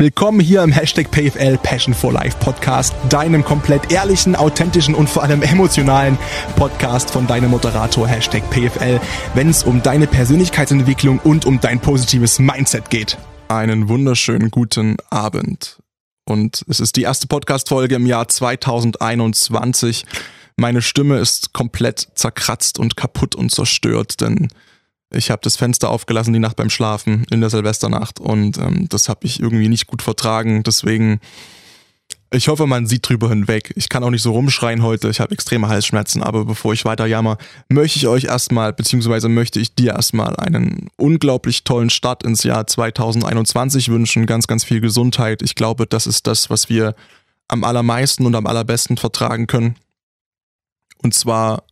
Willkommen hier im Hashtag PFL Passion for Life Podcast, deinem komplett ehrlichen, authentischen und vor allem emotionalen Podcast von deinem Moderator Hashtag PFL, wenn es um deine Persönlichkeitsentwicklung und um dein positives Mindset geht. Einen wunderschönen guten Abend. Und es ist die erste Podcast-Folge im Jahr 2021. Meine Stimme ist komplett zerkratzt und kaputt und zerstört, denn ich habe das Fenster aufgelassen die Nacht beim Schlafen in der Silvesternacht und ähm, das habe ich irgendwie nicht gut vertragen. Deswegen, ich hoffe, man sieht drüber hinweg. Ich kann auch nicht so rumschreien heute. Ich habe extreme Halsschmerzen, aber bevor ich weiter jammer, möchte ich euch erstmal, beziehungsweise möchte ich dir erstmal einen unglaublich tollen Start ins Jahr 2021 wünschen. Ganz, ganz viel Gesundheit. Ich glaube, das ist das, was wir am allermeisten und am allerbesten vertragen können. Und zwar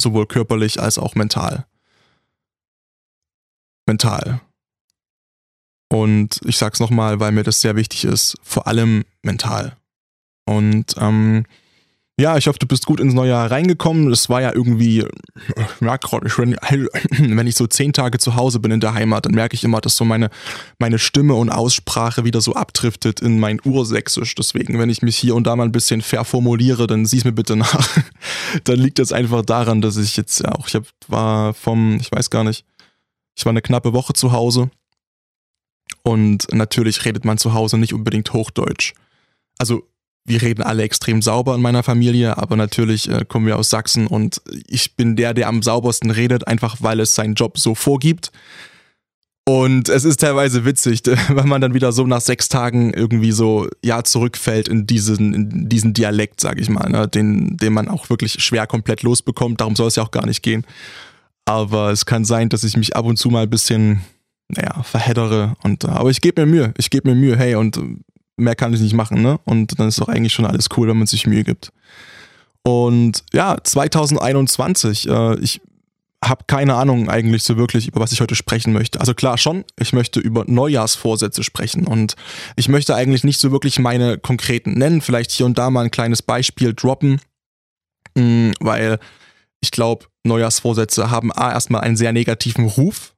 sowohl körperlich als auch mental mental. Und ich sag's nochmal, weil mir das sehr wichtig ist, vor allem mental. Und ähm, ja, ich hoffe, du bist gut ins neue Jahr reingekommen. Das war ja irgendwie, ich merke gerade, wenn ich so zehn Tage zu Hause bin in der Heimat, dann merke ich immer, dass so meine, meine Stimme und Aussprache wieder so abdriftet in mein Ursächsisch. Deswegen, wenn ich mich hier und da mal ein bisschen verformuliere, dann sieh's mir bitte nach. dann liegt das einfach daran, dass ich jetzt ja auch, ich hab, war vom, ich weiß gar nicht, ich war eine knappe Woche zu Hause und natürlich redet man zu Hause nicht unbedingt Hochdeutsch. Also wir reden alle extrem sauber in meiner Familie, aber natürlich äh, kommen wir aus Sachsen und ich bin der, der am saubersten redet, einfach weil es seinen Job so vorgibt. Und es ist teilweise witzig, wenn man dann wieder so nach sechs Tagen irgendwie so ja zurückfällt in diesen, in diesen Dialekt, sag ich mal, ne, den, den man auch wirklich schwer komplett losbekommt. Darum soll es ja auch gar nicht gehen. Aber es kann sein, dass ich mich ab und zu mal ein bisschen, naja, verheddere. Und, äh, aber ich gebe mir Mühe. Ich gebe mir Mühe, hey, und äh, mehr kann ich nicht machen, ne? Und dann ist doch eigentlich schon alles cool, wenn man sich Mühe gibt. Und ja, 2021, äh, ich habe keine Ahnung eigentlich so wirklich, über was ich heute sprechen möchte. Also klar schon, ich möchte über Neujahrsvorsätze sprechen und ich möchte eigentlich nicht so wirklich meine konkreten nennen, vielleicht hier und da mal ein kleines Beispiel droppen, mh, mm, weil ich glaube, Neujahrsvorsätze haben A erstmal einen sehr negativen Ruf.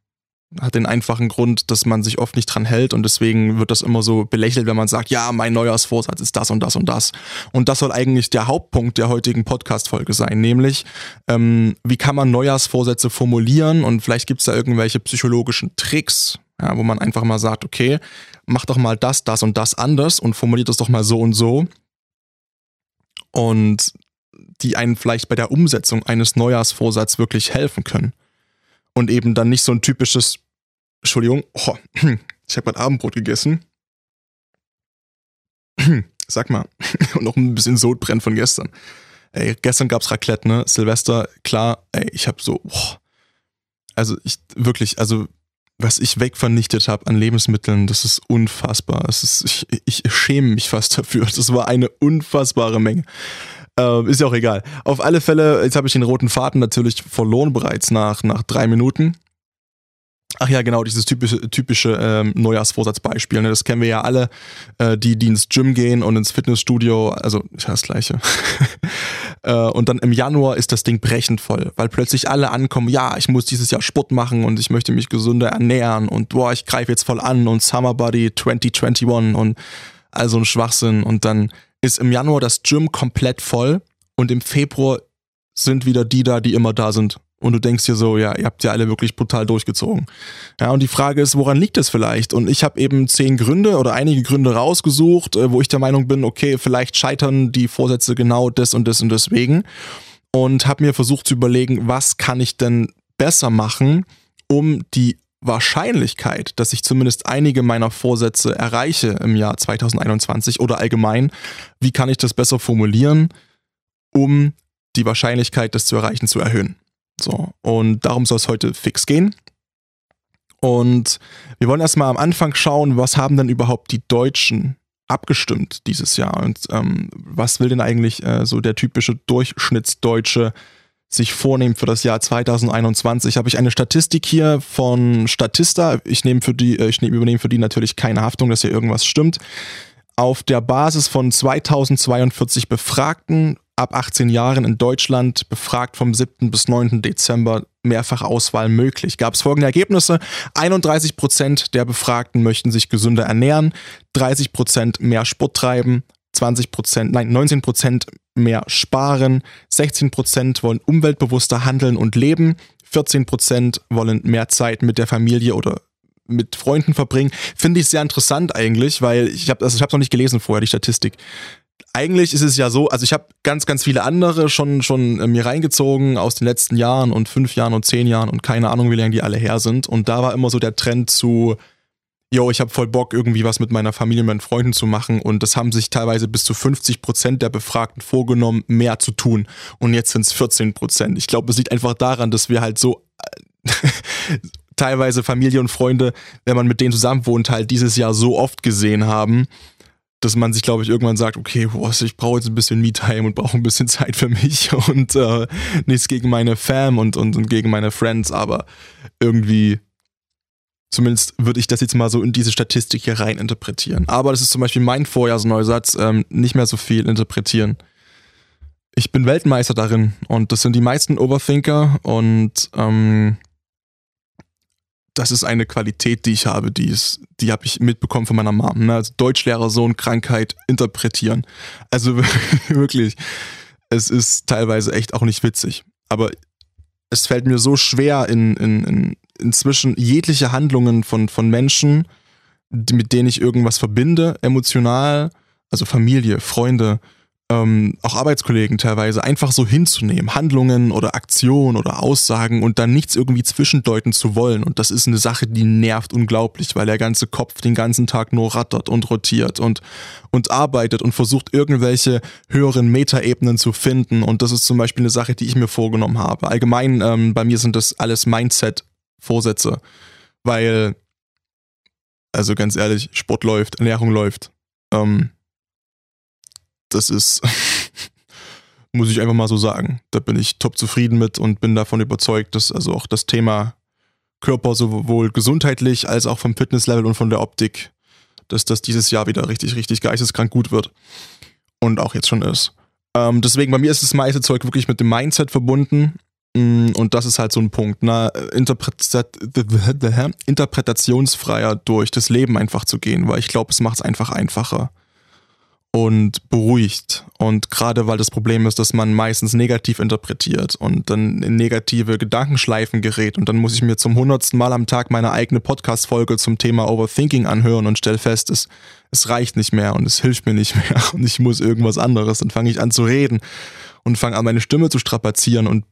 Hat den einfachen Grund, dass man sich oft nicht dran hält und deswegen wird das immer so belächelt, wenn man sagt, ja, mein Neujahrsvorsatz ist das und das und das. Und das soll eigentlich der Hauptpunkt der heutigen Podcast-Folge sein, nämlich ähm, wie kann man Neujahrsvorsätze formulieren und vielleicht gibt es da irgendwelche psychologischen Tricks, ja, wo man einfach mal sagt, okay, mach doch mal das, das und das anders und formuliert das doch mal so und so. Und die einen vielleicht bei der Umsetzung eines Neujahrsvorsatzes wirklich helfen können. Und eben dann nicht so ein typisches, Entschuldigung, oh, ich habe gerade Abendbrot gegessen. Sag mal, und noch ein bisschen Sodbrennen von gestern. Ey, gestern gab's Raclette, ne? Silvester, klar, ey, ich habe so, oh, also ich wirklich, also was ich wegvernichtet habe an Lebensmitteln, das ist unfassbar. Das ist, ich, ich schäme mich fast dafür. Das war eine unfassbare Menge. Äh, ist ja auch egal. Auf alle Fälle, jetzt habe ich den roten Faden natürlich verloren bereits nach, nach drei Minuten. Ach ja, genau, dieses typische, typische ähm, Neujahrsvorsatzbeispiel. Ne? Das kennen wir ja alle, äh, die, die ins Gym gehen und ins Fitnessstudio, also ist ja das Gleiche. äh, und dann im Januar ist das Ding brechend voll, weil plötzlich alle ankommen, ja, ich muss dieses Jahr Sport machen und ich möchte mich gesünder ernähren und boah, ich greife jetzt voll an und Summer Body 2021 und also ein Schwachsinn. Und dann ist im Januar das Gym komplett voll und im Februar sind wieder die da, die immer da sind. Und du denkst dir so, ja, ihr habt ja alle wirklich brutal durchgezogen. Ja, und die Frage ist, woran liegt es vielleicht? Und ich habe eben zehn Gründe oder einige Gründe rausgesucht, äh, wo ich der Meinung bin, okay, vielleicht scheitern die Vorsätze genau des und des und deswegen. Und habe mir versucht zu überlegen, was kann ich denn besser machen, um die Wahrscheinlichkeit, dass ich zumindest einige meiner Vorsätze erreiche im Jahr 2021 oder allgemein, wie kann ich das besser formulieren, um die Wahrscheinlichkeit, das zu erreichen, zu erhöhen. So, und darum soll es heute fix gehen. Und wir wollen erstmal am Anfang schauen, was haben denn überhaupt die Deutschen abgestimmt dieses Jahr und ähm, was will denn eigentlich äh, so der typische Durchschnittsdeutsche sich vornehmen für das Jahr 2021, habe ich eine Statistik hier von Statista. Ich nehme für die, äh, ich übernehme für die natürlich keine Haftung, dass hier irgendwas stimmt. Auf der Basis von 2042 Befragten ab 18 Jahren in Deutschland, befragt vom 7. bis 9. Dezember, Mehrfachauswahl möglich. Gab es folgende Ergebnisse. 31 Prozent der Befragten möchten sich gesünder ernähren, 30 Prozent mehr Sport treiben, 20 Prozent, nein, 19 Prozent mehr sparen, 16 Prozent wollen umweltbewusster handeln und leben, 14 Prozent wollen mehr Zeit mit der Familie oder mit Freunden verbringen. Finde ich sehr interessant eigentlich, weil ich habe also noch nicht gelesen vorher die Statistik. Eigentlich ist es ja so, also ich habe ganz, ganz viele andere schon, schon äh, mir reingezogen aus den letzten Jahren und fünf Jahren und zehn Jahren und keine Ahnung, wie lange die alle her sind. Und da war immer so der Trend zu, yo, ich habe voll Bock, irgendwie was mit meiner Familie, und meinen Freunden zu machen. Und das haben sich teilweise bis zu 50 Prozent der Befragten vorgenommen, mehr zu tun. Und jetzt sind es 14 Prozent. Ich glaube, es liegt einfach daran, dass wir halt so äh, teilweise Familie und Freunde, wenn man mit denen zusammen wohnt, halt dieses Jahr so oft gesehen haben, dass man sich, glaube ich, irgendwann sagt, okay, boah, ich brauche jetzt ein bisschen Me-Time und brauche ein bisschen Zeit für mich und äh, nichts gegen meine Fam und, und, und gegen meine Friends, aber irgendwie Zumindest würde ich das jetzt mal so in diese Statistik hier rein interpretieren. Aber das ist zum Beispiel mein Vorjahrsneusatz, ähm, nicht mehr so viel interpretieren. Ich bin Weltmeister darin und das sind die meisten Overthinker und ähm, das ist eine Qualität, die ich habe, die die habe ich mitbekommen von meiner Mom. Ne? Also Deutschlehrer, Sohn, Krankheit, interpretieren. Also wirklich, es ist teilweise echt auch nicht witzig. Aber es fällt mir so schwer, in, in, in inzwischen jegliche Handlungen von, von Menschen, mit denen ich irgendwas verbinde, emotional, also Familie, Freunde, ähm, auch Arbeitskollegen teilweise, einfach so hinzunehmen, Handlungen oder Aktionen oder Aussagen und dann nichts irgendwie zwischendeuten zu wollen. Und das ist eine Sache, die nervt unglaublich, weil der ganze Kopf den ganzen Tag nur rattert und rotiert und, und arbeitet und versucht, irgendwelche höheren Metaebenen zu finden. Und das ist zum Beispiel eine Sache, die ich mir vorgenommen habe. Allgemein, ähm, bei mir sind das alles Mindset- Vorsätze. Weil, also ganz ehrlich, Sport läuft, Ernährung läuft. Ähm, das ist, muss ich einfach mal so sagen. Da bin ich top zufrieden mit und bin davon überzeugt, dass also auch das Thema Körper sowohl gesundheitlich als auch vom Fitnesslevel und von der Optik, dass das dieses Jahr wieder richtig, richtig geisteskrank gut wird. Und auch jetzt schon ist. Ähm, deswegen, bei mir ist das meiste Zeug wirklich mit dem Mindset verbunden. Mm, und das ist halt so ein Punkt, ne? interpretationsfreier durch das Leben einfach zu gehen, weil ich glaube, es macht es einfach einfacher und beruhigt. Und gerade weil das Problem ist, dass man meistens negativ interpretiert und dann in negative Gedankenschleifen gerät. Und dann muss ich mir zum hundertsten Mal am Tag meine eigene Podcast-Folge zum Thema Overthinking anhören und stelle fest, es, es reicht nicht mehr und es hilft mir nicht mehr und ich muss irgendwas anderes. Dann fange ich an zu reden und fange an, meine Stimme zu strapazieren und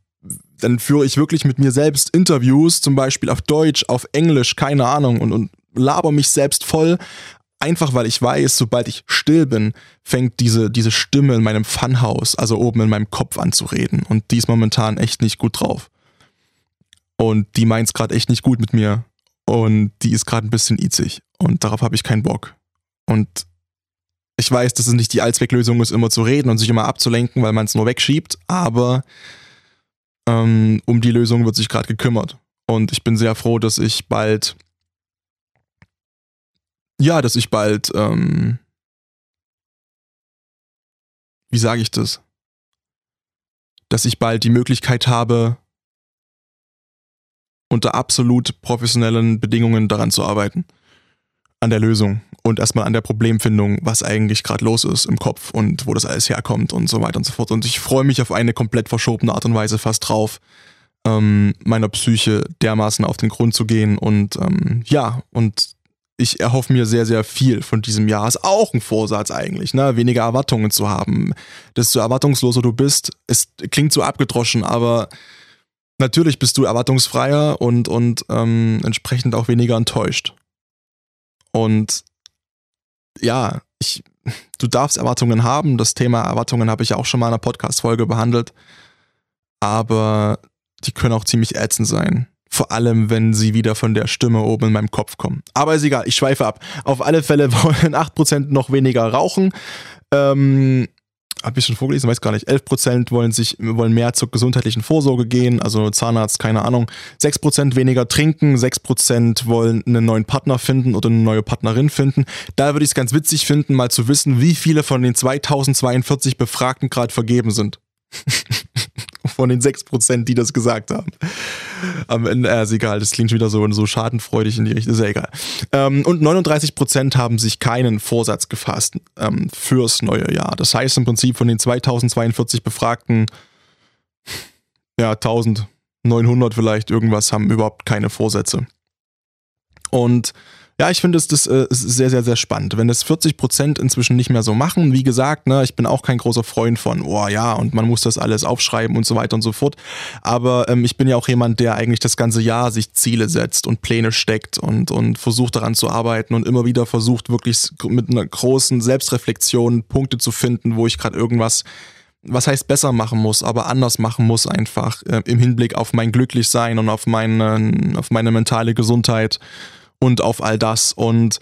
dann führe ich wirklich mit mir selbst Interviews, zum Beispiel auf Deutsch, auf Englisch, keine Ahnung, und, und laber mich selbst voll. Einfach weil ich weiß, sobald ich still bin, fängt diese, diese Stimme in meinem Funhaus, also oben in meinem Kopf an zu reden. Und die ist momentan echt nicht gut drauf. Und die meint es gerade echt nicht gut mit mir. Und die ist gerade ein bisschen izig. Und darauf habe ich keinen Bock. Und ich weiß, dass es nicht die Allzwecklösung ist, immer zu reden und sich immer abzulenken, weil man es nur wegschiebt. Aber ähm, um die Lösung wird sich gerade gekümmert. Und ich bin sehr froh, dass ich bald, ja, dass ich bald, ähm, wie sage ich das? Dass ich bald die Möglichkeit habe, unter absolut professionellen Bedingungen daran zu arbeiten an der Lösung und erstmal an der Problemfindung, was eigentlich gerade los ist im Kopf und wo das alles herkommt und so weiter und so fort. Und ich freue mich auf eine komplett verschobene Art und Weise fast drauf, ähm, meiner Psyche dermaßen auf den Grund zu gehen. Und ähm, ja, und ich erhoffe mir sehr, sehr viel von diesem Jahr. Ist auch ein Vorsatz eigentlich, ne? Weniger Erwartungen zu haben. Desto erwartungsloser du bist, es klingt so abgedroschen, aber natürlich bist du erwartungsfreier und, und ähm, entsprechend auch weniger enttäuscht. Und ja, ich, du darfst Erwartungen haben. Das Thema Erwartungen habe ich auch schon mal in einer Podcast-Folge behandelt. Aber die können auch ziemlich ätzend sein. Vor allem, wenn sie wieder von der Stimme oben in meinem Kopf kommen. Aber ist egal, ich schweife ab. Auf alle Fälle wollen 8% noch weniger rauchen. Ähm, habe ich schon vorgelesen, weiß gar nicht, 11% wollen sich, wollen mehr zur gesundheitlichen Vorsorge gehen, also Zahnarzt, keine Ahnung. 6% weniger trinken, 6% wollen einen neuen Partner finden oder eine neue Partnerin finden. Da würde ich es ganz witzig finden, mal zu wissen, wie viele von den 2042 Befragten gerade vergeben sind. Von den 6%, die das gesagt haben. Am Ende, äh, ist egal, das klingt schon wieder so, so schadenfreudig in die Richtung, ist ja egal. Ähm, und 39% haben sich keinen Vorsatz gefasst ähm, fürs neue Jahr. Das heißt im Prinzip von den 2042 Befragten, ja, 1900 vielleicht irgendwas haben überhaupt keine Vorsätze. Und ja, ich finde es das äh, ist sehr, sehr, sehr spannend. Wenn das 40 Prozent inzwischen nicht mehr so machen, wie gesagt, ne, ich bin auch kein großer Freund von, oh ja, und man muss das alles aufschreiben und so weiter und so fort. Aber ähm, ich bin ja auch jemand, der eigentlich das ganze Jahr sich Ziele setzt und Pläne steckt und, und versucht daran zu arbeiten und immer wieder versucht, wirklich mit einer großen Selbstreflexion Punkte zu finden, wo ich gerade irgendwas was heißt besser machen muss, aber anders machen muss einfach äh, im Hinblick auf mein Glücklichsein und auf meine, auf meine mentale Gesundheit und auf all das. Und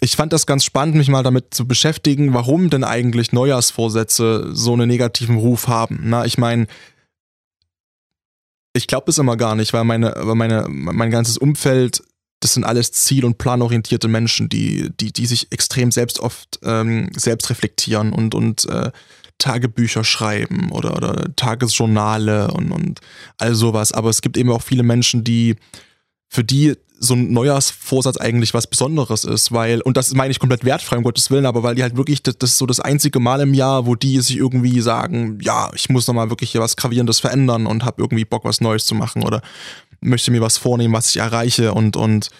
ich fand das ganz spannend, mich mal damit zu beschäftigen, warum denn eigentlich Neujahrsvorsätze so einen negativen Ruf haben. Na, ich meine, ich glaube das immer gar nicht, weil meine, weil meine, mein ganzes Umfeld, das sind alles ziel- und planorientierte Menschen, die, die, die sich extrem selbst oft ähm, selbst reflektieren und, und äh, Tagebücher schreiben oder, oder Tagesjournale und, und all sowas. Aber es gibt eben auch viele Menschen, die für die so ein Neujahrsvorsatz eigentlich was Besonderes ist, weil, und das meine ich komplett wertfrei, um Gottes Willen, aber weil die halt wirklich, das, das ist so das einzige Mal im Jahr, wo die sich irgendwie sagen, ja, ich muss nochmal wirklich hier was Gravierendes verändern und habe irgendwie Bock, was Neues zu machen oder möchte mir was vornehmen, was ich erreiche und, und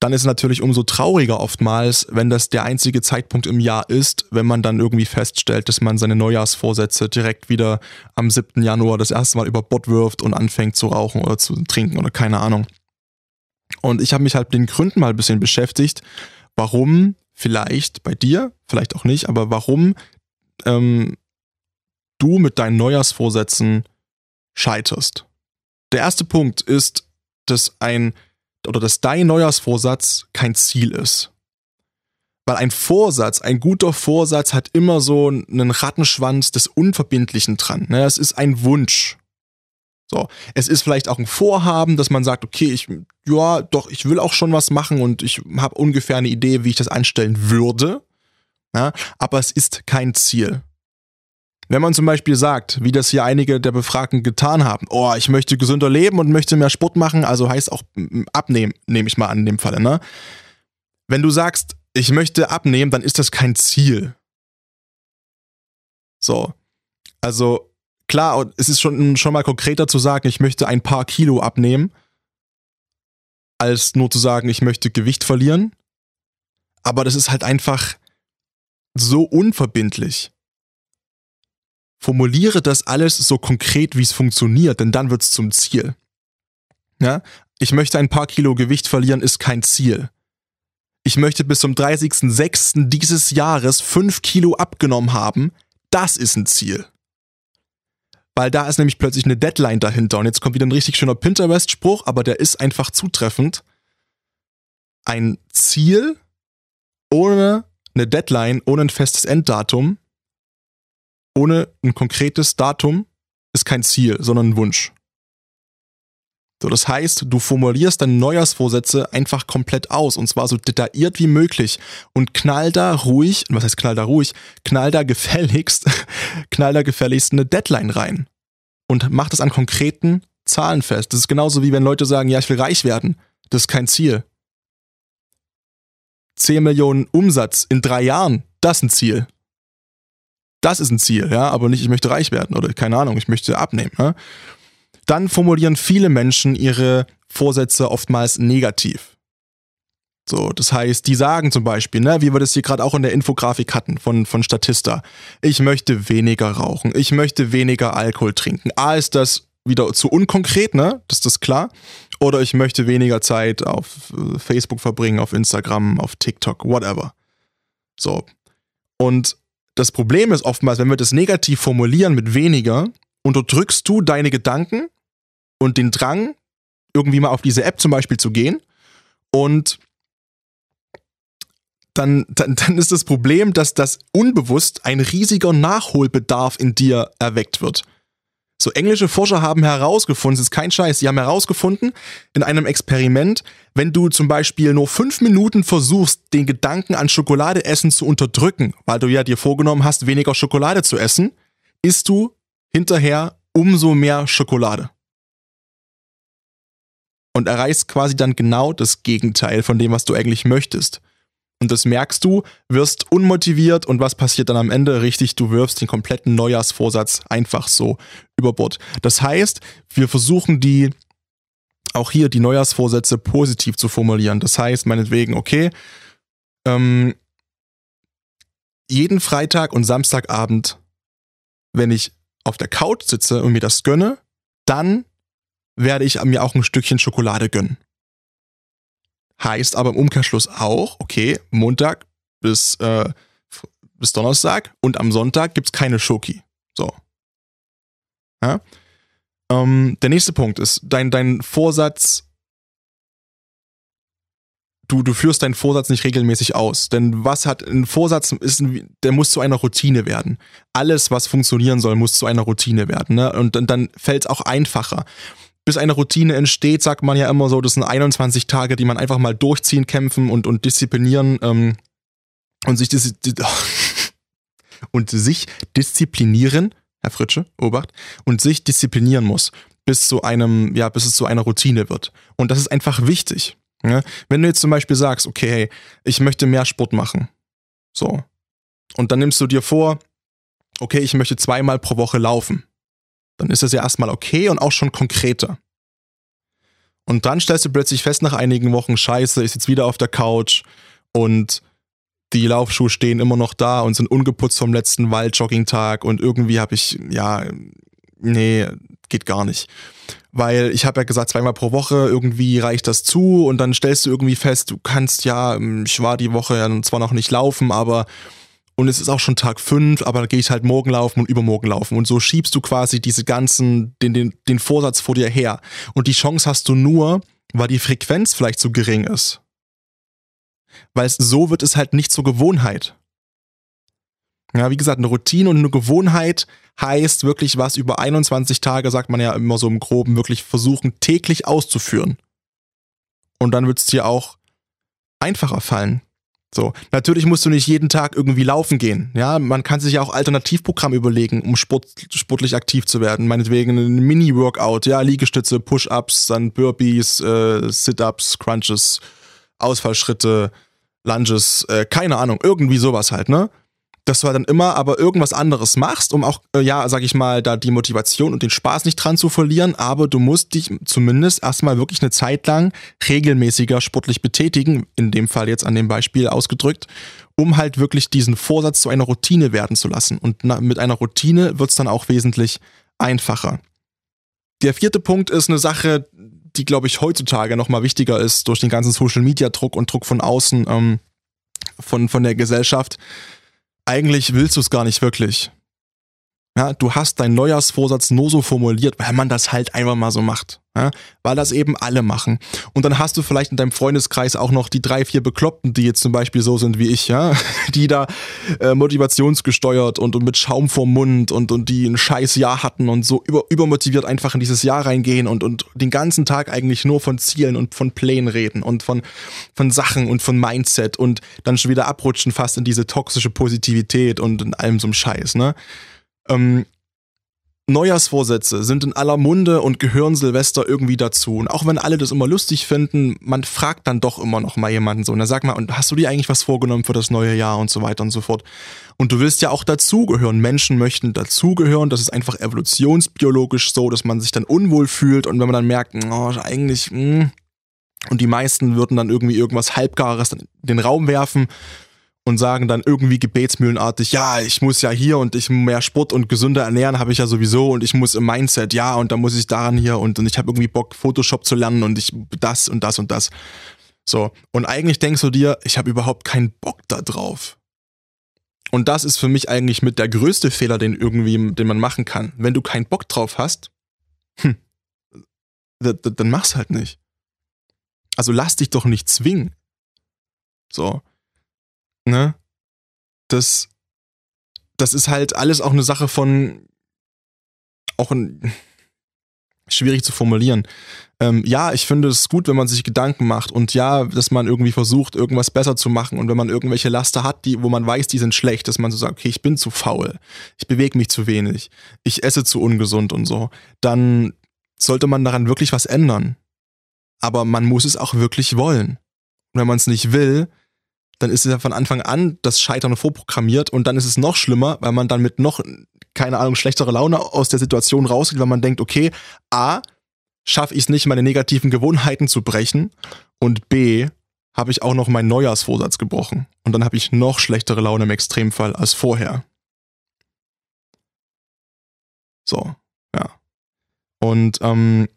dann ist es natürlich umso trauriger oftmals, wenn das der einzige Zeitpunkt im Jahr ist, wenn man dann irgendwie feststellt, dass man seine Neujahrsvorsätze direkt wieder am 7. Januar das erste Mal über Bord wirft und anfängt zu rauchen oder zu trinken oder keine Ahnung. Und ich habe mich halt mit den Gründen mal ein bisschen beschäftigt, warum vielleicht bei dir, vielleicht auch nicht, aber warum ähm, du mit deinen Neujahrsvorsätzen scheiterst. Der erste Punkt ist, dass ein oder dass dein Neujahrsvorsatz kein Ziel ist. Weil ein Vorsatz, ein guter Vorsatz hat immer so einen Rattenschwanz des Unverbindlichen dran. Ne? Es ist ein Wunsch. So, es ist vielleicht auch ein Vorhaben, dass man sagt, okay, ich, ja, doch, ich will auch schon was machen und ich habe ungefähr eine Idee, wie ich das anstellen würde. Ja, aber es ist kein Ziel. Wenn man zum Beispiel sagt, wie das hier einige der Befragten getan haben, oh, ich möchte gesünder leben und möchte mehr Sport machen, also heißt auch abnehmen, nehme ich mal an in dem Falle, ne? Wenn du sagst, ich möchte abnehmen, dann ist das kein Ziel. So. Also, klar, es ist schon, schon mal konkreter zu sagen, ich möchte ein paar Kilo abnehmen, als nur zu sagen, ich möchte Gewicht verlieren. Aber das ist halt einfach so unverbindlich. Formuliere das alles so konkret, wie es funktioniert, denn dann wird es zum Ziel. Ja? Ich möchte ein paar Kilo Gewicht verlieren, ist kein Ziel. Ich möchte bis zum 30.06. dieses Jahres 5 Kilo abgenommen haben, das ist ein Ziel weil da ist nämlich plötzlich eine Deadline dahinter. Und jetzt kommt wieder ein richtig schöner Pinterest-Spruch, aber der ist einfach zutreffend. Ein Ziel ohne eine Deadline, ohne ein festes Enddatum, ohne ein konkretes Datum ist kein Ziel, sondern ein Wunsch. So, das heißt, du formulierst deine Neujahrsvorsätze einfach komplett aus und zwar so detailliert wie möglich und knall da ruhig, was heißt knall da ruhig, knall da gefälligst, knall da gefälligst eine Deadline rein und mach das an konkreten Zahlen fest. Das ist genauso wie wenn Leute sagen, ja, ich will reich werden. Das ist kein Ziel. 10 Millionen Umsatz in drei Jahren, das ist ein Ziel. Das ist ein Ziel, ja, aber nicht, ich möchte reich werden oder keine Ahnung, ich möchte abnehmen. Ne? Dann formulieren viele Menschen ihre Vorsätze oftmals negativ. So, das heißt, die sagen zum Beispiel, ne, wie wir das hier gerade auch in der Infografik hatten von, von Statista, ich möchte weniger rauchen, ich möchte weniger Alkohol trinken. A, ist das wieder zu unkonkret, ne? Das ist das klar. Oder ich möchte weniger Zeit auf äh, Facebook verbringen, auf Instagram, auf TikTok, whatever. So. Und das Problem ist oftmals, wenn wir das negativ formulieren mit weniger, unterdrückst du deine Gedanken und den Drang, irgendwie mal auf diese App zum Beispiel zu gehen. Und dann, dann, dann ist das Problem, dass das unbewusst ein riesiger Nachholbedarf in dir erweckt wird. So, englische Forscher haben herausgefunden, es ist kein Scheiß, sie haben herausgefunden in einem Experiment, wenn du zum Beispiel nur fünf Minuten versuchst, den Gedanken an Schokolade essen zu unterdrücken, weil du ja dir vorgenommen hast, weniger Schokolade zu essen, isst du hinterher umso mehr Schokolade. Und erreichst quasi dann genau das Gegenteil von dem, was du eigentlich möchtest. Und das merkst du, wirst unmotiviert und was passiert dann am Ende? Richtig, du wirfst den kompletten Neujahrsvorsatz einfach so über Bord. Das heißt, wir versuchen die, auch hier die Neujahrsvorsätze positiv zu formulieren. Das heißt, meinetwegen, okay, ähm, jeden Freitag und Samstagabend, wenn ich auf der Couch sitze und mir das gönne, dann werde ich mir auch ein Stückchen Schokolade gönnen. Heißt aber im Umkehrschluss auch, okay, Montag bis, äh, bis Donnerstag und am Sonntag gibt es keine Schoki. So. Ja? Ähm, der nächste Punkt ist, dein, dein Vorsatz, du, du führst deinen Vorsatz nicht regelmäßig aus. Denn was hat ein Vorsatz, ist der muss zu einer Routine werden. Alles, was funktionieren soll, muss zu einer Routine werden. Ne? Und, und dann fällt es auch einfacher bis eine Routine entsteht, sagt man ja immer so, das sind 21 Tage, die man einfach mal durchziehen, kämpfen und, und disziplinieren ähm, und sich und sich disziplinieren, Herr Fritsche, Obacht, und sich disziplinieren muss, bis zu einem, ja, bis es zu einer Routine wird. Und das ist einfach wichtig. Ja? Wenn du jetzt zum Beispiel sagst, okay, hey, ich möchte mehr Sport machen, so, und dann nimmst du dir vor, okay, ich möchte zweimal pro Woche laufen dann ist das ja erstmal okay und auch schon konkreter. Und dann stellst du plötzlich fest nach einigen Wochen, scheiße, ist jetzt wieder auf der Couch und die Laufschuhe stehen immer noch da und sind ungeputzt vom letzten Waldjoggingtag und irgendwie habe ich, ja, nee, geht gar nicht. Weil ich habe ja gesagt, zweimal pro Woche irgendwie reicht das zu und dann stellst du irgendwie fest, du kannst ja, ich war die Woche ja zwar noch nicht laufen, aber und es ist auch schon Tag fünf, aber da gehe ich halt morgen laufen und übermorgen laufen. Und so schiebst du quasi diese ganzen, den, den, den Vorsatz vor dir her. Und die Chance hast du nur, weil die Frequenz vielleicht zu gering ist. Weil es, so wird es halt nicht zur Gewohnheit. Ja, wie gesagt, eine Routine und eine Gewohnheit heißt wirklich was über 21 Tage, sagt man ja immer so im Groben, wirklich versuchen täglich auszuführen. Und dann wird es dir auch einfacher fallen. So, natürlich musst du nicht jeden Tag irgendwie laufen gehen. Ja, man kann sich ja auch Alternativprogramm überlegen, um Sport, sportlich aktiv zu werden. Meinetwegen ein Mini-Workout, ja, Liegestütze, Push-Ups, dann Burpees, äh, Sit-Ups, Crunches, Ausfallschritte, Lunges, äh, keine Ahnung, irgendwie sowas halt, ne? Dass du halt dann immer aber irgendwas anderes machst, um auch, äh, ja, sag ich mal, da die Motivation und den Spaß nicht dran zu verlieren, aber du musst dich zumindest erstmal wirklich eine Zeit lang regelmäßiger sportlich betätigen, in dem Fall jetzt an dem Beispiel ausgedrückt, um halt wirklich diesen Vorsatz zu einer Routine werden zu lassen. Und mit einer Routine wird's dann auch wesentlich einfacher. Der vierte Punkt ist eine Sache, die, glaube ich, heutzutage nochmal wichtiger ist durch den ganzen Social-Media-Druck und Druck von außen, ähm, von, von der Gesellschaft eigentlich willst du es gar nicht wirklich. Ja, du hast deinen Neujahrsvorsatz nur so formuliert, weil man das halt einfach mal so macht. Ja, weil das eben alle machen. Und dann hast du vielleicht in deinem Freundeskreis auch noch die drei, vier Bekloppten, die jetzt zum Beispiel so sind wie ich, ja, die da äh, motivationsgesteuert und, und mit Schaum vorm Mund und, und die ein scheiß Jahr hatten und so über, übermotiviert einfach in dieses Jahr reingehen und, und den ganzen Tag eigentlich nur von Zielen und von Plänen reden und von, von Sachen und von Mindset und dann schon wieder abrutschen fast in diese toxische Positivität und in allem so einem Scheiß, ne? Ähm, Neujahrsvorsätze sind in aller Munde und gehören Silvester irgendwie dazu. Und auch wenn alle das immer lustig finden, man fragt dann doch immer noch mal jemanden so. Und dann sag mal, und hast du dir eigentlich was vorgenommen für das neue Jahr und so weiter und so fort. Und du willst ja auch dazugehören. Menschen möchten dazugehören. Das ist einfach evolutionsbiologisch so, dass man sich dann unwohl fühlt. Und wenn man dann merkt, oh, eigentlich, mh, hm, und die meisten würden dann irgendwie irgendwas Halbgares in den Raum werfen und sagen dann irgendwie gebetsmühlenartig, ja, ich muss ja hier und ich mehr Sport und gesünder ernähren habe ich ja sowieso und ich muss im Mindset, ja, und da muss ich daran hier und, und ich habe irgendwie Bock, Photoshop zu lernen und ich das und das und das. So, und eigentlich denkst du dir, ich habe überhaupt keinen Bock da drauf. Und das ist für mich eigentlich mit der größte Fehler, den irgendwie, den man machen kann. Wenn du keinen Bock drauf hast, hm, dann mach's halt nicht. Also lass dich doch nicht zwingen. So ne? Das, das ist halt alles auch eine Sache von, auch ein, schwierig zu formulieren. Ähm, ja, ich finde es gut, wenn man sich Gedanken macht und ja, dass man irgendwie versucht, irgendwas besser zu machen und wenn man irgendwelche Laster hat, die, wo man weiß, die sind schlecht, dass man so sagt, okay, ich bin zu faul, ich bewege mich zu wenig, ich esse zu ungesund und so, dann sollte man daran wirklich was ändern. Aber man muss es auch wirklich wollen. Und wenn man es nicht will, dann ist es ja von Anfang an das Scheitern vorprogrammiert und dann ist es noch schlimmer, weil man dann mit noch, keine Ahnung, schlechtere Laune aus der Situation rausgeht, weil man denkt, okay, A, schaffe ich es nicht, meine negativen Gewohnheiten zu brechen und B, habe ich auch noch meinen Neujahrsvorsatz gebrochen und dann habe ich noch schlechtere Laune im Extremfall als vorher. So, ja. Und ähm,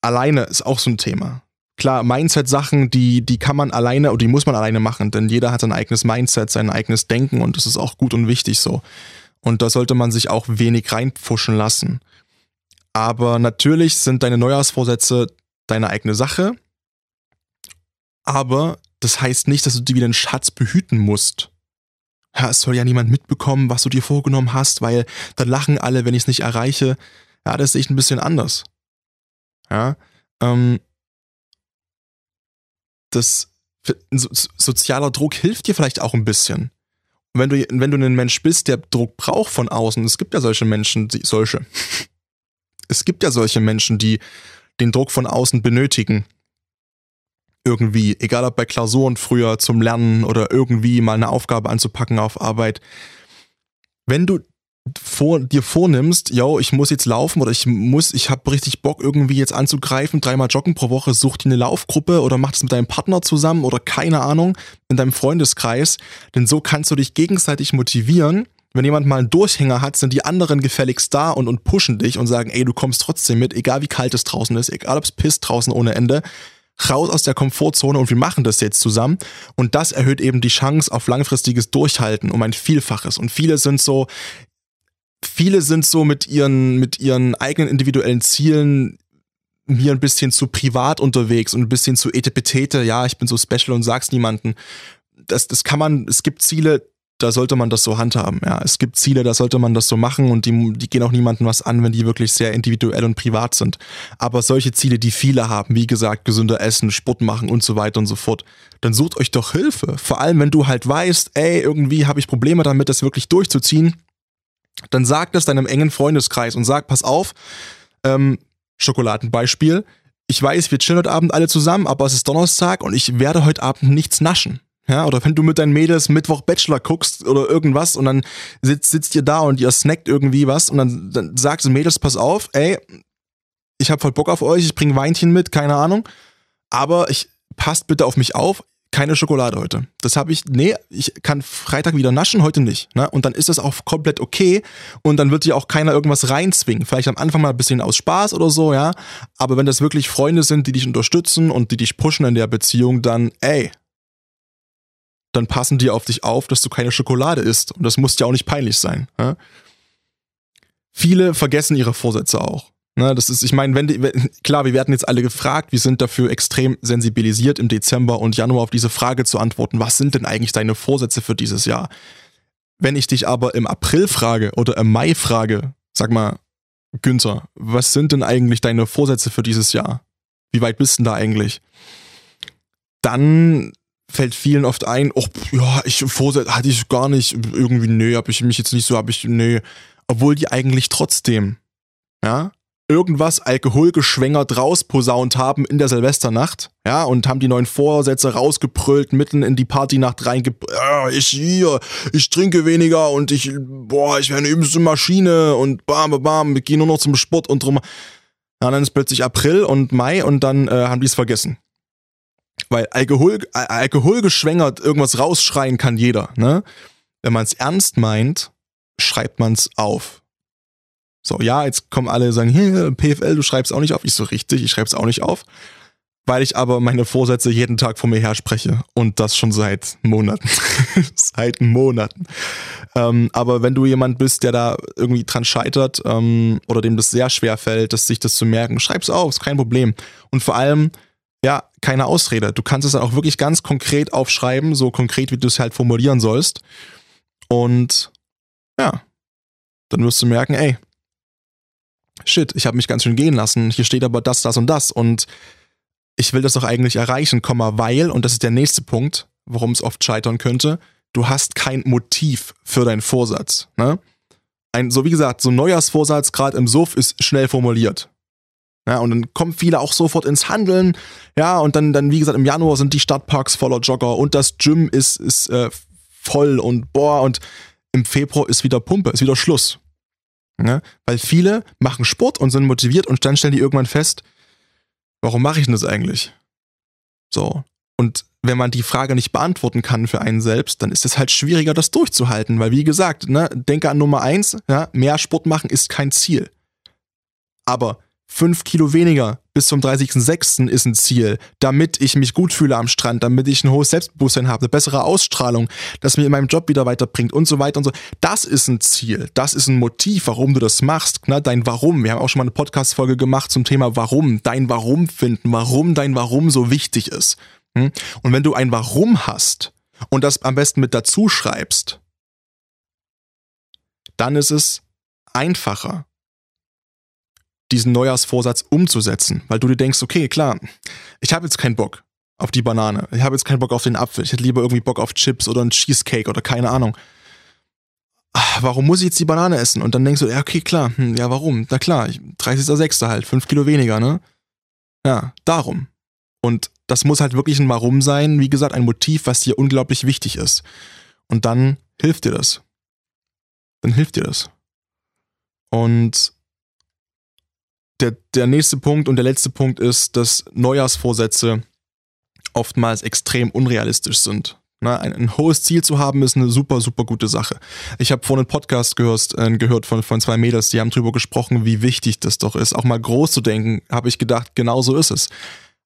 alleine ist auch so ein Thema klar, Mindset-Sachen, die, die kann man alleine oder die muss man alleine machen, denn jeder hat sein eigenes Mindset, sein eigenes Denken und das ist auch gut und wichtig so. Und da sollte man sich auch wenig reinpfuschen lassen. Aber natürlich sind deine Neujahrsvorsätze deine eigene Sache. Aber das heißt nicht, dass du die wie einen Schatz behüten musst. Ja, es soll ja niemand mitbekommen, was du dir vorgenommen hast, weil dann lachen alle, wenn ich es nicht erreiche. Ja, das sehe ich ein bisschen anders. Ja, ähm, das so, sozialer Druck hilft dir vielleicht auch ein bisschen. Und wenn du, wenn du ein Mensch bist, der Druck braucht von außen, es gibt ja solche Menschen, die, solche. Es gibt ja solche Menschen, die den Druck von außen benötigen. Irgendwie, egal ob bei Klausuren früher zum Lernen oder irgendwie mal eine Aufgabe anzupacken auf Arbeit. Wenn du vor, dir vornimmst, yo, ich muss jetzt laufen oder ich muss, ich habe richtig Bock irgendwie jetzt anzugreifen, dreimal joggen pro Woche, such dir eine Laufgruppe oder mach das mit deinem Partner zusammen oder keine Ahnung, in deinem Freundeskreis, denn so kannst du dich gegenseitig motivieren. Wenn jemand mal einen Durchhänger hat, sind die anderen gefälligst da und, und pushen dich und sagen, ey, du kommst trotzdem mit, egal wie kalt es draußen ist, egal ob es pisst draußen ohne Ende, raus aus der Komfortzone und wir machen das jetzt zusammen. Und das erhöht eben die Chance auf langfristiges Durchhalten um ein Vielfaches. Und viele sind so, viele sind so mit ihren, mit ihren eigenen individuellen Zielen mir ein bisschen zu privat unterwegs und ein bisschen zu etepetete, ja, ich bin so special und sag's niemanden. Das, das kann man, es gibt Ziele, da sollte man das so handhaben, ja. Es gibt Ziele, da sollte man das so machen und die, die gehen auch niemandem was an, wenn die wirklich sehr individuell und privat sind. Aber solche Ziele, die viele haben, wie gesagt, gesünder essen, Sport machen und so weiter und so fort, dann sucht euch doch Hilfe. Vor allem, wenn du halt weißt, ey, irgendwie habe ich Probleme damit, das wirklich durchzuziehen, dann sag das deinem engen Freundeskreis und sag, pass auf, ähm, Schokoladenbeispiel, ich weiß, wir chillen heute Abend alle zusammen, aber es ist Donnerstag und ich werde heute Abend nichts naschen. Ja, oder wenn du mit deinen Mädels Mittwoch Bachelor guckst oder irgendwas und dann sitzt, sitzt ihr da und ihr snackt irgendwie was und dann, dann sagst du Mädels, pass auf, ey, ich hab voll Bock auf euch, ich bring Weinchen mit, keine Ahnung, aber ich passt bitte auf mich auf, keine Schokolade heute. Das habe ich, nee, ich kann Freitag wieder naschen, heute nicht. Ne? Und dann ist das auch komplett okay und dann wird dir auch keiner irgendwas reinzwingen. Vielleicht am Anfang mal ein bisschen aus Spaß oder so, ja. Aber wenn das wirklich Freunde sind, die dich unterstützen und die dich pushen in der Beziehung, dann, ey, dann passen die auf dich auf, dass du keine Schokolade isst. Und das muss dir auch nicht peinlich sein. Ja? Viele vergessen ihre Vorsätze auch. Ne, das ist, ich meine, wenn die, klar, wir werden jetzt alle gefragt, wir sind dafür extrem sensibilisiert im Dezember und Januar auf diese Frage zu antworten, was sind denn eigentlich deine Vorsätze für dieses Jahr? Wenn ich dich aber im April frage oder im Mai frage, sag mal, Günther, was sind denn eigentlich deine Vorsätze für dieses Jahr? Wie weit bist du denn da eigentlich? Dann fällt vielen oft ein, oh, ja, ich Vorsätze hatte ich gar nicht, irgendwie, nö, habe ich mich jetzt nicht so, habe ich, nö, obwohl die eigentlich trotzdem, ja, irgendwas alkoholgeschwängert rausposaunt haben in der Silvesternacht, ja, und haben die neuen Vorsätze rausgebrüllt, mitten in die Partynacht reinge... Ja, ich hier, ich trinke weniger und ich, boah, ich werde eine Maschine und bam, bam, wir gehen nur noch zum Sport und drum. Ja, dann ist plötzlich April und Mai und dann äh, haben die es vergessen. Weil Alkohol, äh, alkoholgeschwängert irgendwas rausschreien kann jeder, ne? Wenn man es ernst meint, schreibt man es auf. So, ja, jetzt kommen alle sagen, hier, PFL, du schreibst auch nicht auf. Ich so, richtig, ich schreib's auch nicht auf. Weil ich aber meine Vorsätze jeden Tag vor mir her spreche. Und das schon seit Monaten. seit Monaten. Ähm, aber wenn du jemand bist, der da irgendwie dran scheitert ähm, oder dem das sehr schwer fällt, dass sich das zu merken, schreib's auf, ist kein Problem. Und vor allem, ja, keine Ausrede. Du kannst es dann auch wirklich ganz konkret aufschreiben, so konkret, wie du es halt formulieren sollst. Und ja, dann wirst du merken, ey, shit, ich habe mich ganz schön gehen lassen, hier steht aber das, das und das und ich will das doch eigentlich erreichen, weil, und das ist der nächste Punkt, warum es oft scheitern könnte, du hast kein Motiv für deinen Vorsatz. Ne? Ein, so wie gesagt, so ein Neujahrsvorsatz gerade im Suff ist schnell formuliert. Ja, und dann kommen viele auch sofort ins Handeln. Ja, und dann, dann, wie gesagt, im Januar sind die Stadtparks voller Jogger und das Gym ist, ist äh, voll und boah, und im Februar ist wieder Pumpe, ist wieder Schluss. Ja, weil viele machen Sport und sind motiviert und dann stellen die irgendwann fest, warum mache ich denn das eigentlich? So. Und wenn man die Frage nicht beantworten kann für einen selbst, dann ist es halt schwieriger, das durchzuhalten, weil wie gesagt, ne, denke an Nummer eins, ja, mehr Sport machen ist kein Ziel. Aber fünf Kilo weniger bis zum 30.06. ist ein Ziel, damit ich mich gut fühle am Strand, damit ich ein hohes Selbstbewusstsein habe, eine bessere Ausstrahlung, das mir in meinem Job wieder weiterbringt und so weiter und so. Das ist ein Ziel, das ist ein Motiv, warum du das machst, ne? dein Warum. Wir haben auch schon mal eine Podcast-Folge gemacht zum Thema Warum, dein Warum finden, warum dein Warum so wichtig ist. Hm? Und wenn du ein Warum hast und das am besten mit dazu schreibst, dann ist es einfacher, diesen Neujahrsvorsatz umzusetzen, weil du dir denkst, okay, klar, ich habe jetzt keinen Bock auf die Banane, ich habe jetzt keinen Bock auf den Apfel, ich hätte lieber irgendwie Bock auf Chips oder einen Cheesecake oder keine Ahnung. Ah, warum muss ich jetzt die Banane essen? Und dann denkst du, ja, okay, klar, hm, ja, warum? Na klar, 30.06. halt, 5 Kilo weniger, ne? Ja, darum. Und das muss halt wirklich ein Warum sein, wie gesagt, ein Motiv, was dir unglaublich wichtig ist. Und dann hilft dir das. Dann hilft dir das. Und der, der nächste Punkt und der letzte Punkt ist, dass Neujahrsvorsätze oftmals extrem unrealistisch sind. Na, ein, ein, hohes Ziel zu haben, ist eine super, super gute Sache. Ich habe vorhin einen Podcast gehört, äh, gehört von, von zwei Mädels, die haben darüber gesprochen, wie wichtig das doch ist. Auch mal groß zu denken, habe ich gedacht, genau so ist es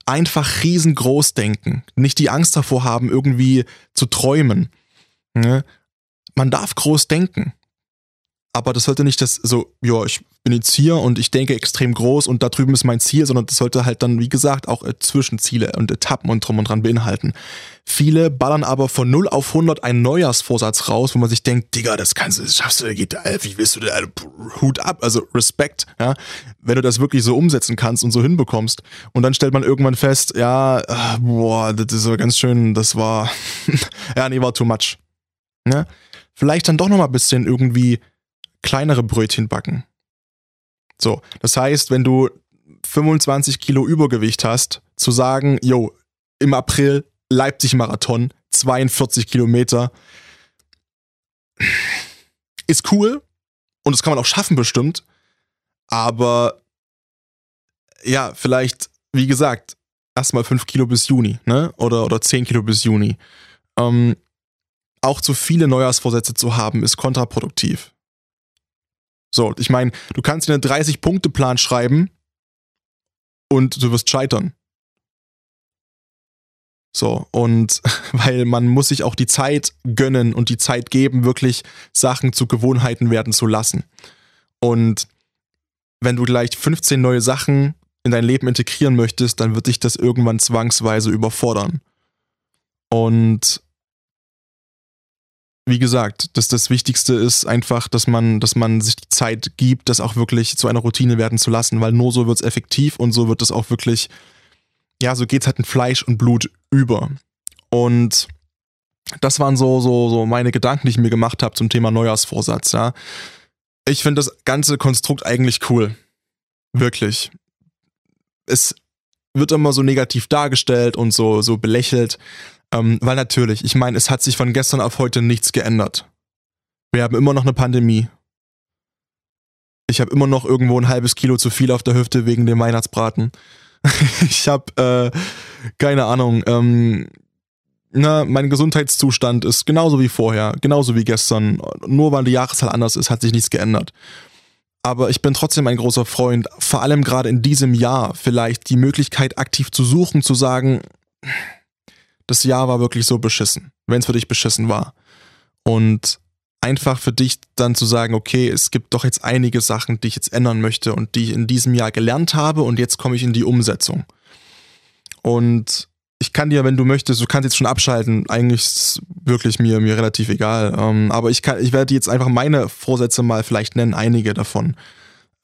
einfach riesengroß denken. Nicht die Angst davor haben, irgendwie zu träumen. Ne? Man darf groß denken. Aber das sollte nicht das so, ja, ich bin jetzt hier und ich denke extrem groß und da drüben ist mein Ziel, sondern das sollte halt dann, wie gesagt, auch äh, Zwischenziele und Etappen und drum und dran beinhalten. Viele ballern aber von 0 auf 100 einen Neujahrsvorsatz raus, wo man sich denkt, Digga, das kannst du, das schaffst du, geht, wie willst du da, Hut ab, also Respekt, ja, wenn du das wirklich so umsetzen kannst und so hinbekommst. Und dann stellt man irgendwann fest, ja, äh, boah, das ist so ganz schön, das war, ja, nee, war too much. Ja? Vielleicht dann doch nochmal ein bisschen irgendwie kleinere Brötchen backen so, das heißt, wenn du 25 Kilo Übergewicht hast, zu sagen, yo, im April Leipzig-Marathon, 42 Kilometer, ist cool und das kann man auch schaffen bestimmt, aber ja, vielleicht, wie gesagt, erstmal 5 Kilo bis Juni, ne? Oder, oder 10 Kilo bis Juni. Ähm, auch zu viele Neujahrsvorsätze zu haben, ist kontraproduktiv. So, ich meine, du kannst dir einen 30-Punkte-Plan schreiben und du wirst scheitern. So, und weil man muss sich auch die Zeit gönnen und die Zeit geben, wirklich Sachen zu Gewohnheiten werden zu lassen. Und wenn du gleich 15 neue Sachen in dein Leben integrieren möchtest, dann wird dich das irgendwann zwangsweise überfordern. Und wie gesagt, dass das Wichtigste ist einfach, dass man, dass man sich die Zeit gibt, das auch wirklich zu einer Routine werden zu lassen, weil nur so wird es effektiv und so wird es auch wirklich, ja, so geht's halt in Fleisch und Blut über. Und das waren so, so, so meine Gedanken, die ich mir gemacht habe zum Thema Neujahrsvorsatz, ja. Ich finde das ganze Konstrukt eigentlich cool. Wirklich. Es wird immer so negativ dargestellt und so, so belächelt. Ähm, weil natürlich, ich meine, es hat sich von gestern auf heute nichts geändert. Wir haben immer noch eine Pandemie. Ich habe immer noch irgendwo ein halbes Kilo zu viel auf der Hüfte wegen dem Weihnachtsbraten. ich habe äh, keine Ahnung. Ähm, na, mein Gesundheitszustand ist genauso wie vorher, genauso wie gestern. Nur weil die Jahreszahl anders ist, hat sich nichts geändert. Aber ich bin trotzdem ein großer Freund, vor allem gerade in diesem Jahr vielleicht die Möglichkeit aktiv zu suchen, zu sagen, das Jahr war wirklich so beschissen, wenn es für dich beschissen war. Und einfach für dich dann zu sagen, okay, es gibt doch jetzt einige Sachen, die ich jetzt ändern möchte und die ich in diesem Jahr gelernt habe und jetzt komme ich in die Umsetzung. Und ich kann dir, wenn du möchtest, du kannst jetzt schon abschalten. Eigentlich ist es wirklich mir, mir relativ egal. Ähm, aber ich kann, ich werde jetzt einfach meine Vorsätze mal vielleicht nennen, einige davon.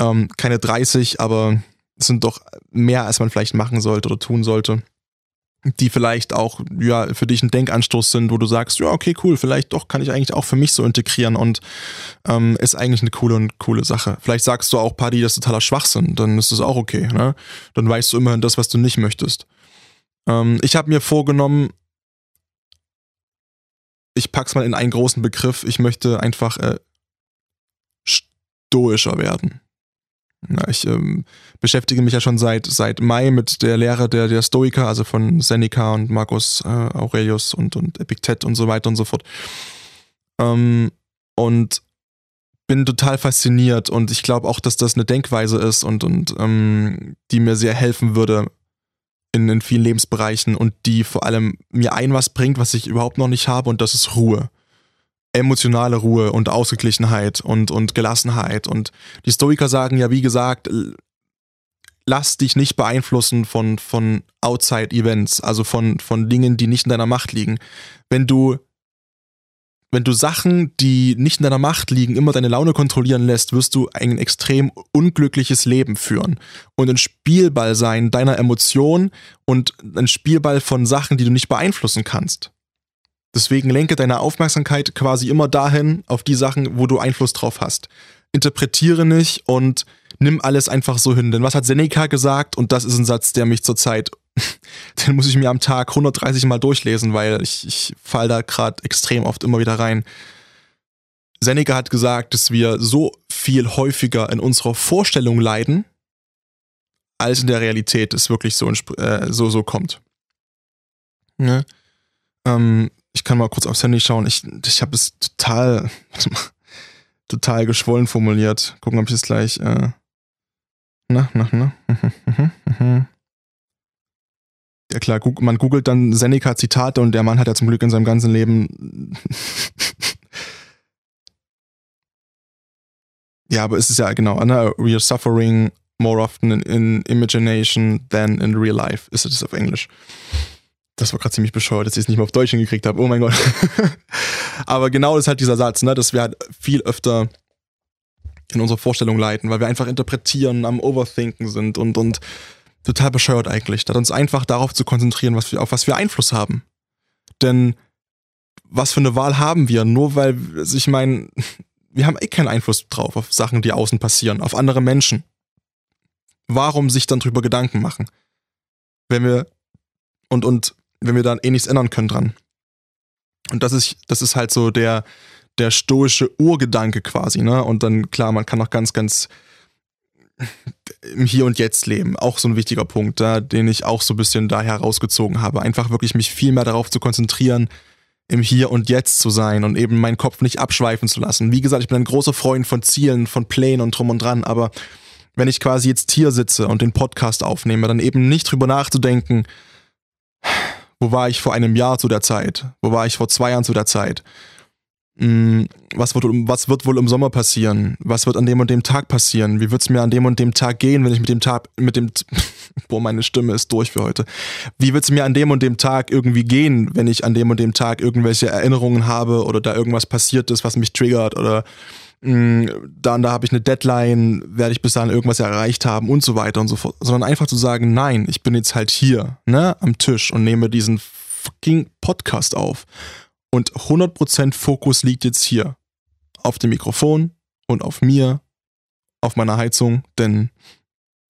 Ähm, keine 30, aber es sind doch mehr, als man vielleicht machen sollte oder tun sollte. Die vielleicht auch ja für dich ein Denkanstoß sind, wo du sagst, ja, okay, cool, vielleicht doch kann ich eigentlich auch für mich so integrieren und ähm, ist eigentlich eine coole und coole Sache. Vielleicht sagst du auch, Paddy, das ist totaler Schwachsinn, dann ist das auch okay. Ne? Dann weißt du immerhin das, was du nicht möchtest. Ähm, ich habe mir vorgenommen, ich pack's mal in einen großen Begriff, ich möchte einfach äh, stoischer werden. Ja, ich ähm, beschäftige mich ja schon seit, seit Mai mit der Lehre der, der Stoiker, also von Seneca und Marcus äh, Aurelius und, und Epiktet und so weiter und so fort. Ähm, und bin total fasziniert und ich glaube auch, dass das eine Denkweise ist und, und ähm, die mir sehr helfen würde in, in vielen Lebensbereichen und die vor allem mir ein was bringt, was ich überhaupt noch nicht habe und das ist Ruhe emotionale Ruhe und Ausgeglichenheit und, und Gelassenheit. Und die Stoiker sagen ja, wie gesagt, lass dich nicht beeinflussen von, von Outside-Events, also von, von Dingen, die nicht in deiner Macht liegen. Wenn du, wenn du Sachen, die nicht in deiner Macht liegen, immer deine Laune kontrollieren lässt, wirst du ein extrem unglückliches Leben führen und ein Spielball sein deiner Emotionen und ein Spielball von Sachen, die du nicht beeinflussen kannst. Deswegen lenke deine Aufmerksamkeit quasi immer dahin, auf die Sachen, wo du Einfluss drauf hast. Interpretiere nicht und nimm alles einfach so hin. Denn was hat Seneca gesagt? Und das ist ein Satz, der mich zurzeit, den muss ich mir am Tag 130 Mal durchlesen, weil ich, ich fall da gerade extrem oft immer wieder rein. Seneca hat gesagt, dass wir so viel häufiger in unserer Vorstellung leiden, als in der Realität es wirklich so, äh, so, so kommt. Ne? Ähm, ich kann mal kurz aufs Handy schauen. Ich, ich habe es total, total geschwollen formuliert. Gucken, ob ich es gleich. Äh, na, na, na. Ja klar, man googelt dann Seneca Zitate und der Mann hat ja zum Glück in seinem ganzen Leben. ja, aber es ist ja genau, ne? We are suffering more often in, in imagination than in real life, ist es auf Englisch. Das war gerade ziemlich bescheuert, dass ich es nicht mehr auf Deutsch hingekriegt habe. Oh mein Gott. Aber genau das ist halt dieser Satz, ne, dass wir halt viel öfter in unserer Vorstellung leiten, weil wir einfach interpretieren, am Overthinken sind und, und total bescheuert eigentlich, statt uns einfach darauf zu konzentrieren, was wir, auf was wir Einfluss haben. Denn was für eine Wahl haben wir? Nur weil, also ich meine, wir haben eh keinen Einfluss drauf auf Sachen, die außen passieren, auf andere Menschen. Warum sich dann drüber Gedanken machen? Wenn wir und, und wenn wir dann eh nichts ändern können dran. Und das ist, das ist halt so der, der stoische Urgedanke quasi, ne? Und dann, klar, man kann auch ganz, ganz im Hier und Jetzt leben. Auch so ein wichtiger Punkt, da, den ich auch so ein bisschen da herausgezogen habe. Einfach wirklich mich viel mehr darauf zu konzentrieren, im Hier und Jetzt zu sein und eben meinen Kopf nicht abschweifen zu lassen. Wie gesagt, ich bin ein großer Freund von Zielen, von Plänen und drum und dran, aber wenn ich quasi jetzt hier sitze und den Podcast aufnehme, dann eben nicht drüber nachzudenken, wo war ich vor einem Jahr zu der Zeit? Wo war ich vor zwei Jahren zu der Zeit? Hm, was wird, was wird wohl im Sommer passieren? Was wird an dem und dem Tag passieren? Wie wird es mir an dem und dem Tag gehen, wenn ich mit dem Tag, mit dem, boah, meine Stimme ist durch für heute. Wie wird es mir an dem und dem Tag irgendwie gehen, wenn ich an dem und dem Tag irgendwelche Erinnerungen habe oder da irgendwas passiert ist, was mich triggert oder dann da habe ich eine Deadline, werde ich bis dahin irgendwas erreicht haben und so weiter und so fort, sondern einfach zu sagen, nein, ich bin jetzt halt hier, ne, am Tisch und nehme diesen fucking Podcast auf. Und 100% Fokus liegt jetzt hier. Auf dem Mikrofon und auf mir, auf meiner Heizung, denn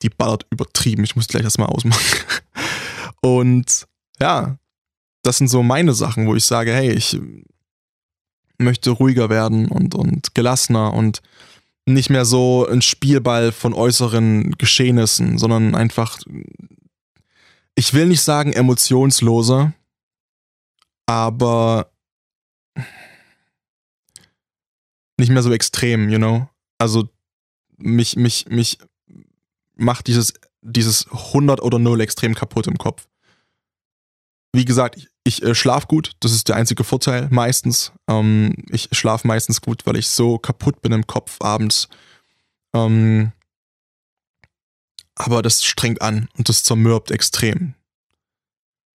die ballert übertrieben, ich muss gleich das mal ausmachen. Und ja, das sind so meine Sachen, wo ich sage, hey, ich möchte ruhiger werden und, und gelassener und nicht mehr so ein Spielball von äußeren Geschehnissen, sondern einfach, ich will nicht sagen emotionsloser, aber nicht mehr so extrem, you know? Also mich, mich, mich macht dieses, dieses 100 oder 0 extrem kaputt im Kopf. Wie gesagt, ich, ich äh, schlafe gut, das ist der einzige Vorteil meistens. Ähm, ich schlafe meistens gut, weil ich so kaputt bin im Kopf abends. Ähm, aber das strengt an und das zermürbt extrem,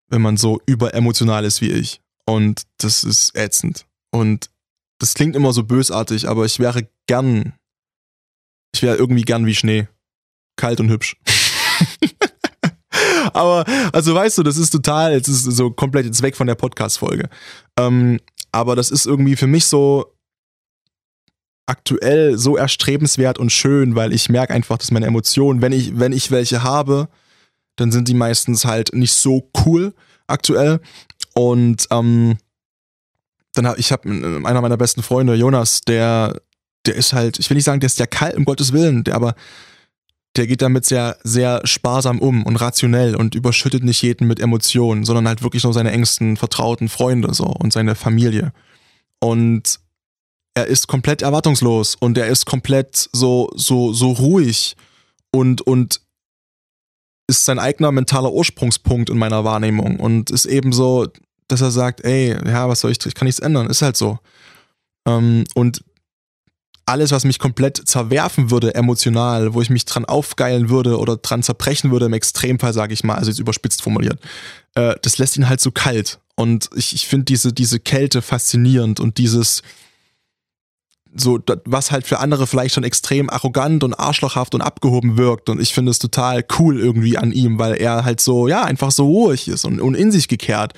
wenn man so überemotional ist wie ich. Und das ist ätzend. Und das klingt immer so bösartig, aber ich wäre gern Ich wäre irgendwie gern wie Schnee. Kalt und hübsch. aber, also weißt du, das ist total, jetzt ist so komplett jetzt weg von der Podcast-Folge. Ähm, aber das ist irgendwie für mich so aktuell so erstrebenswert und schön, weil ich merke einfach, dass meine Emotionen, wenn ich, wenn ich welche habe, dann sind die meistens halt nicht so cool aktuell. Und ähm, dann habe ich habe einer meiner besten Freunde, Jonas, der, der ist halt, ich will nicht sagen, der ist ja kalt, um Gottes Willen, der aber der geht damit sehr, sehr sparsam um und rationell und überschüttet nicht jeden mit Emotionen, sondern halt wirklich nur seine engsten, vertrauten Freunde so und seine Familie. Und er ist komplett erwartungslos und er ist komplett so, so, so ruhig und, und ist sein eigener mentaler Ursprungspunkt in meiner Wahrnehmung und ist eben so, dass er sagt, ey, ja, was soll ich, ich kann nichts ändern, ist halt so. Ähm, und alles, was mich komplett zerwerfen würde, emotional, wo ich mich dran aufgeilen würde oder dran zerbrechen würde, im Extremfall, sage ich mal, also jetzt überspitzt formuliert, äh, das lässt ihn halt so kalt. Und ich, ich finde diese, diese Kälte faszinierend und dieses, so, was halt für andere vielleicht schon extrem arrogant und arschlochhaft und abgehoben wirkt. Und ich finde es total cool irgendwie an ihm, weil er halt so, ja, einfach so ruhig ist und, und in sich gekehrt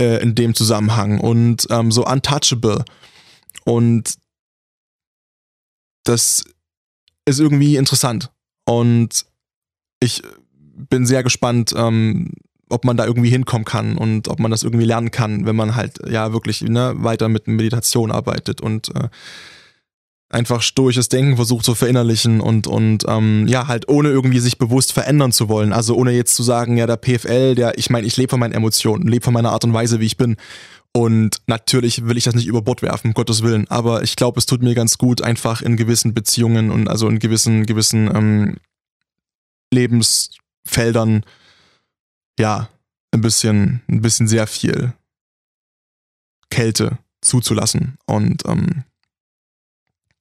äh, in dem Zusammenhang und ähm, so untouchable. Und das ist irgendwie interessant. Und ich bin sehr gespannt, ähm, ob man da irgendwie hinkommen kann und ob man das irgendwie lernen kann, wenn man halt ja wirklich ne, weiter mit Meditation arbeitet und äh, einfach stoisches Denken versucht zu verinnerlichen und, und ähm, ja, halt ohne irgendwie sich bewusst verändern zu wollen. Also ohne jetzt zu sagen, ja, der PFL, der, ich meine, ich lebe von meinen Emotionen, lebe von meiner Art und Weise, wie ich bin. Und natürlich will ich das nicht über Bord werfen, um Gottes Willen. Aber ich glaube, es tut mir ganz gut, einfach in gewissen Beziehungen und also in gewissen, gewissen ähm, Lebensfeldern, ja, ein bisschen, ein bisschen sehr viel Kälte zuzulassen. Und ähm,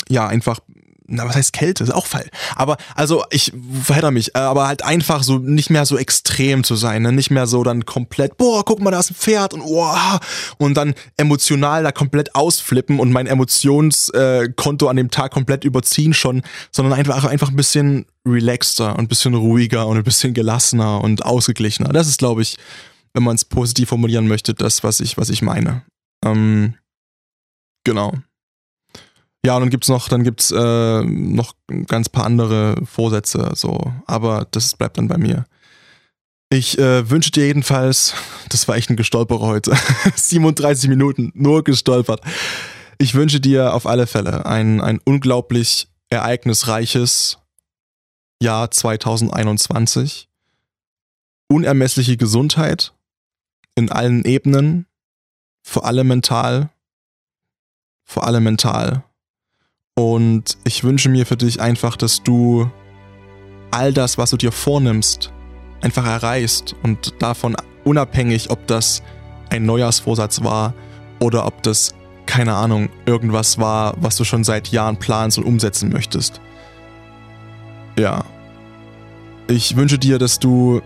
ja, einfach na, was heißt Kälte? Ist auch Fall. Aber, also, ich verhedder mich, äh, aber halt einfach so nicht mehr so extrem zu sein, ne? Nicht mehr so dann komplett, boah, guck mal, da ist ein Pferd und boah, und dann emotional da komplett ausflippen und mein Emotionskonto an dem Tag komplett überziehen schon, sondern einfach, einfach ein bisschen relaxter und ein bisschen ruhiger und ein bisschen gelassener und ausgeglichener. Das ist, glaube ich, wenn man es positiv formulieren möchte, das, was ich, was ich meine. Ähm, genau. Ja, und dann gibt's noch, dann gibt's äh, noch ganz paar andere Vorsätze, so. Aber das bleibt dann bei mir. Ich äh, wünsche dir jedenfalls, das war echt ein Gestolperer heute, 37 Minuten, nur gestolpert. Ich wünsche dir auf alle Fälle ein, ein unglaublich ereignisreiches Jahr 2021. Unermessliche Gesundheit in allen Ebenen, vor allem mental, vor allem mental und ich wünsche mir für dich einfach, dass du all das, was du dir vornimmst, einfach erreichst und davon unabhängig, ob das ein Neujahrsvorsatz war oder ob das, keine Ahnung, irgendwas war, was du schon seit Jahren planst und umsetzen möchtest. Ja. Ich wünsche dir, dass du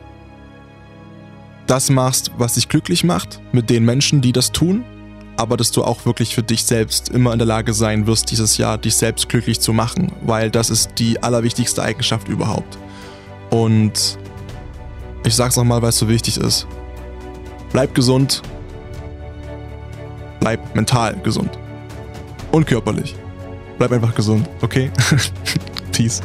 das machst, was dich glücklich macht, mit den Menschen, die das tun aber dass du auch wirklich für dich selbst immer in der Lage sein wirst, dieses Jahr dich selbst glücklich zu machen, weil das ist die allerwichtigste Eigenschaft überhaupt. Und ich sag's nochmal, weil es so wichtig ist. Bleib gesund. Bleib mental gesund. Und körperlich. Bleib einfach gesund, okay? Peace.